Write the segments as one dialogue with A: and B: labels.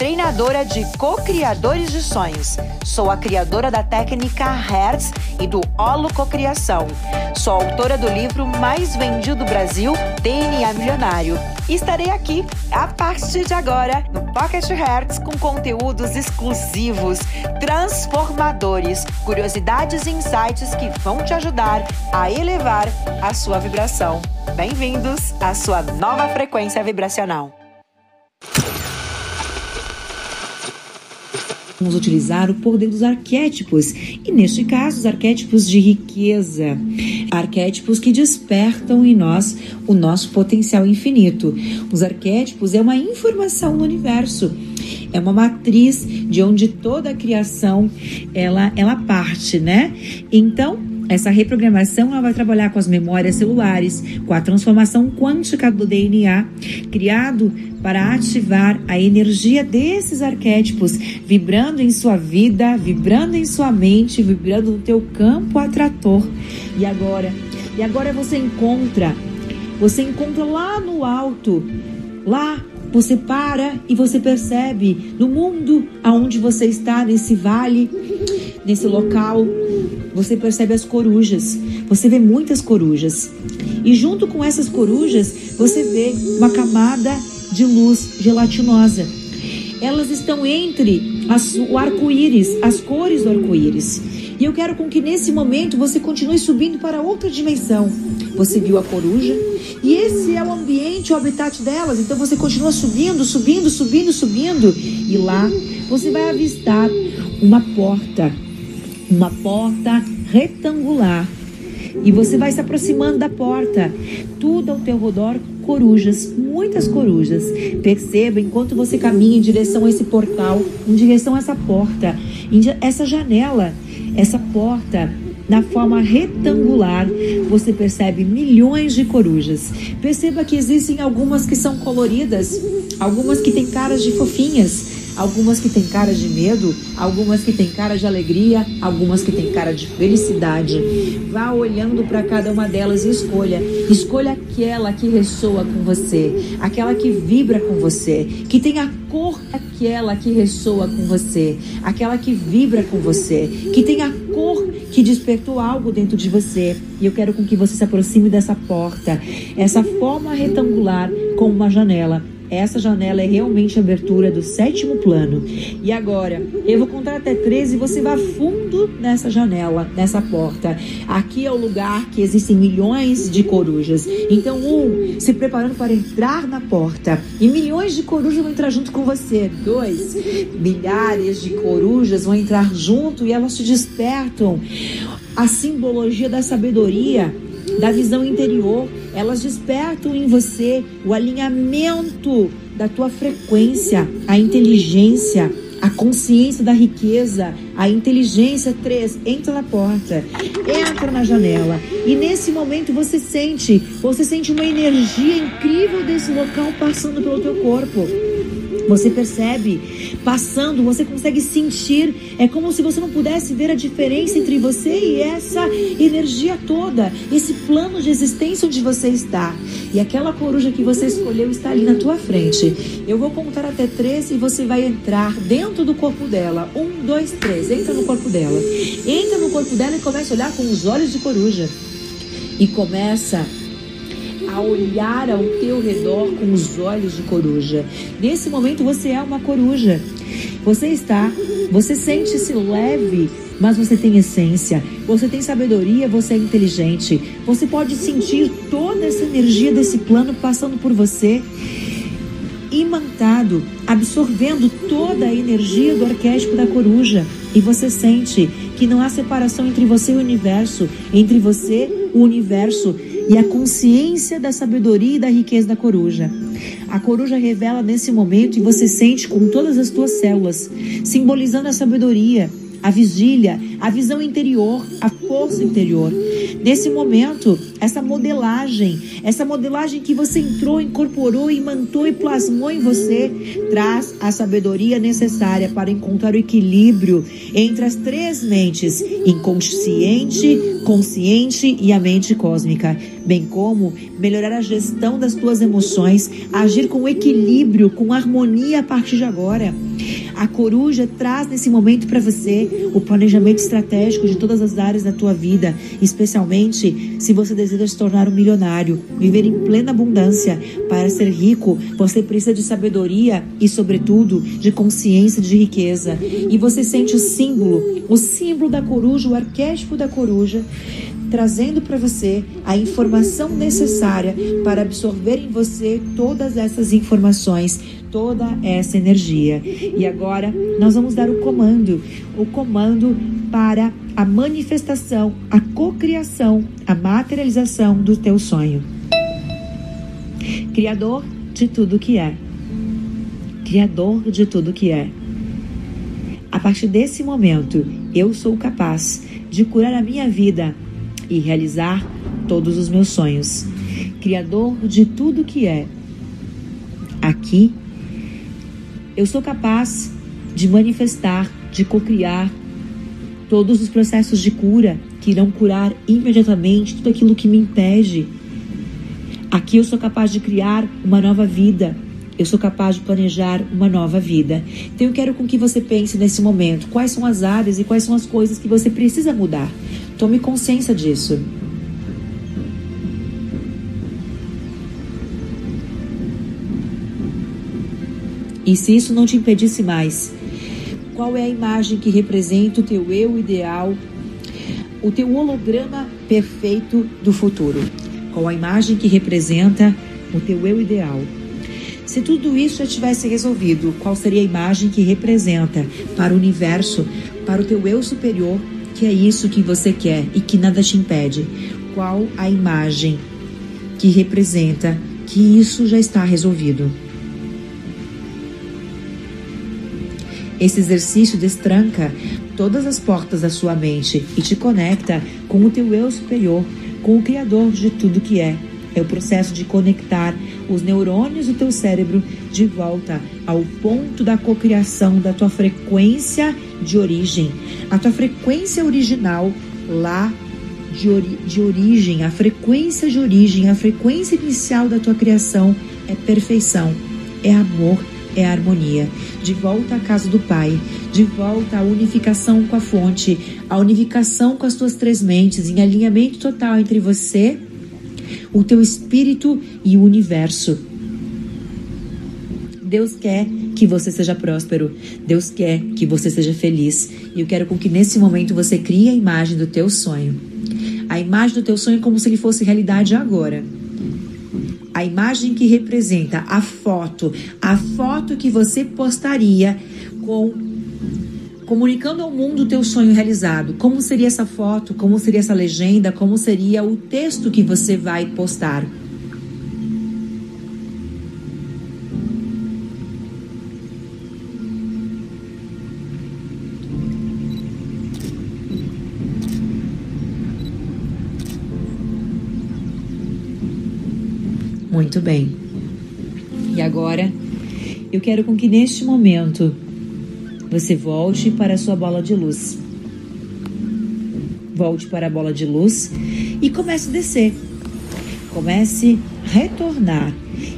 A: treinadora de co-criadores de sonhos. Sou a criadora da técnica Hertz e do Holo Cocriação. Sou autora do livro mais vendido do Brasil, DNA Milionário. estarei aqui a partir de agora no Pocket Hertz com conteúdos exclusivos transformadores, curiosidades e insights que vão te ajudar a elevar a sua vibração. Bem-vindos à sua nova frequência vibracional.
B: Vamos utilizar o poder dos arquétipos, e neste caso, os arquétipos de riqueza, arquétipos que despertam em nós o nosso potencial infinito. Os arquétipos é uma informação no universo é uma matriz de onde toda a criação ela, ela parte, né? Então, essa reprogramação ela vai trabalhar com as memórias celulares, com a transformação quântica do DNA, criado para ativar a energia desses arquétipos, vibrando em sua vida, vibrando em sua mente, vibrando no teu campo atrator. E agora, e agora você encontra, você encontra lá no alto, lá você para e você percebe no mundo aonde você está, nesse vale, nesse local, você percebe as corujas. Você vê muitas corujas. E junto com essas corujas, você vê uma camada de luz gelatinosa. Elas estão entre as, o arco-íris, as cores do arco-íris. E eu quero com que nesse momento você continue subindo para outra dimensão. Você viu a coruja? E esse é o ambiente, o habitat delas. Então você continua subindo, subindo, subindo, subindo. E lá você vai avistar uma porta. Uma porta retangular. E você vai se aproximando da porta. Tudo ao teu redor corujas, muitas corujas. Perceba enquanto você caminha em direção a esse portal, em direção a essa porta, essa janela, essa porta na forma retangular, você percebe milhões de corujas. Perceba que existem algumas que são coloridas, algumas que têm caras de fofinhas, algumas que têm cara de medo, algumas que têm cara de alegria, algumas que têm cara de felicidade. Vá olhando para cada uma delas e escolha. Escolha aquela que ressoa com você, aquela que vibra com você, que tem a cor aquela que ressoa com você, aquela que vibra com você, que tem a cor que despertou algo dentro de você. E eu quero com que você se aproxime dessa porta, essa forma retangular com uma janela. Essa janela é realmente a abertura do sétimo plano. E agora, eu vou contar até 13 e você vai fundo nessa janela, nessa porta. Aqui é o lugar que existem milhões de corujas. Então, um, se preparando para entrar na porta. E milhões de corujas vão entrar junto com você. Dois, milhares de corujas vão entrar junto e elas te despertam. A simbologia da sabedoria da visão interior, elas despertam em você o alinhamento da tua frequência, a inteligência, a consciência da riqueza, a inteligência. Três, entra na porta, entra na janela. E nesse momento você sente, você sente uma energia incrível desse local passando pelo teu corpo. Você percebe passando, você consegue sentir. É como se você não pudesse ver a diferença entre você e essa energia toda, esse plano de existência onde você está. E aquela coruja que você escolheu está ali na tua frente. Eu vou contar até três e você vai entrar dentro do corpo dela. Um, dois, três. Entra no corpo dela. Entra no corpo dela e começa a olhar com os olhos de coruja. E começa a olhar ao teu redor com os olhos de coruja. Nesse momento você é uma coruja. Você está, você sente-se leve, mas você tem essência. Você tem sabedoria, você é inteligente. Você pode sentir toda essa energia desse plano passando por você imantado, absorvendo toda a energia do arquétipo da coruja. E você sente que não há separação entre você e o universo, entre você, o universo e a consciência da sabedoria e da riqueza da coruja. A coruja revela nesse momento e você sente com todas as tuas células, simbolizando a sabedoria, a vigília, a visão interior, a força interior. Nesse momento, essa modelagem, essa modelagem que você entrou, incorporou, imantou e plasmou em você, traz a sabedoria necessária para encontrar o equilíbrio entre as três mentes: inconsciente, consciente e a mente cósmica, bem como melhorar a gestão das tuas emoções, agir com equilíbrio, com harmonia a partir de agora. A coruja traz nesse momento para você o planejamento estratégico de todas as áreas da tua vida, especialmente se você deseja se tornar um milionário, viver em plena abundância. Para ser rico, você precisa de sabedoria e, sobretudo, de consciência de riqueza. E você sente o símbolo, o símbolo da coruja, o arquétipo da coruja trazendo para você a informação necessária para absorver em você todas essas informações, toda essa energia. E agora nós vamos dar o comando, o comando para a manifestação, a cocriação, a materialização do teu sonho. Criador de tudo que é. Criador de tudo que é. A partir desse momento, eu sou capaz de curar a minha vida e realizar todos os meus sonhos. Criador de tudo que é. Aqui eu sou capaz de manifestar, de cocriar todos os processos de cura que irão curar imediatamente tudo aquilo que me impede. Aqui eu sou capaz de criar uma nova vida. Eu sou capaz de planejar uma nova vida. Então eu quero com que você pense nesse momento quais são as áreas e quais são as coisas que você precisa mudar. Tome consciência disso. E se isso não te impedisse mais, qual é a imagem que representa o teu eu ideal, o teu holograma perfeito do futuro? Qual a imagem que representa o teu eu ideal? Se tudo isso já tivesse resolvido, qual seria a imagem que representa para o universo, para o teu eu superior, que é isso que você quer e que nada te impede? Qual a imagem que representa que isso já está resolvido? Esse exercício destranca todas as portas da sua mente e te conecta com o teu eu superior, com o Criador de tudo que é. É o processo de conectar os neurônios do teu cérebro de volta ao ponto da cocriação da tua frequência de origem. A tua frequência original lá de, ori de origem, a frequência de origem, a frequência inicial da tua criação é perfeição, é amor, é harmonia. De volta à casa do Pai, de volta à unificação com a fonte, a unificação com as tuas três mentes, em alinhamento total entre você, o teu espírito e o universo. Deus quer que você seja próspero. Deus quer que você seja feliz. E eu quero com que nesse momento você crie a imagem do teu sonho. A imagem do teu sonho como se ele fosse realidade agora a imagem que representa a foto, a foto que você postaria com comunicando ao mundo o teu sonho realizado. Como seria essa foto? Como seria essa legenda? Como seria o texto que você vai postar? Muito bem. E agora, eu quero com que neste momento você volte para a sua bola de luz. Volte para a bola de luz e comece a descer. Comece a retornar.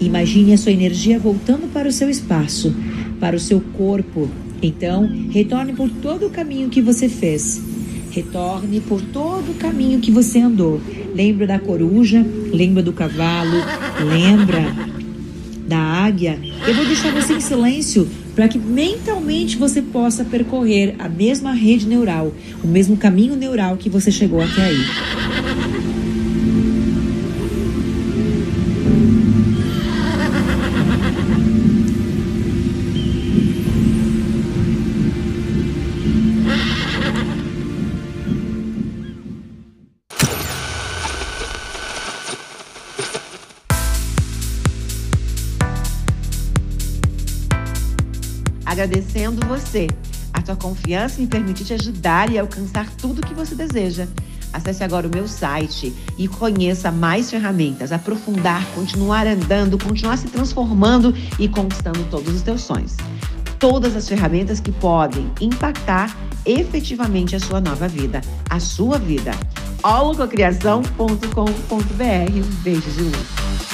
B: Imagine a sua energia voltando para o seu espaço, para o seu corpo. Então, retorne por todo o caminho que você fez. Retorne por todo o caminho que você andou. Lembra da coruja, lembra do cavalo, lembra da águia. Eu vou deixar você em silêncio para que mentalmente você possa percorrer a mesma rede neural, o mesmo caminho neural que você chegou até aí.
A: Agradecendo você, a
B: tua confiança em permitir te ajudar e alcançar tudo o que você deseja. Acesse agora o meu site e conheça mais ferramentas, aprofundar, continuar andando, continuar se transformando e conquistando todos os teus sonhos. Todas as ferramentas que podem impactar efetivamente a sua nova vida, a sua vida. holococriação.com.br. Um beijo de luz.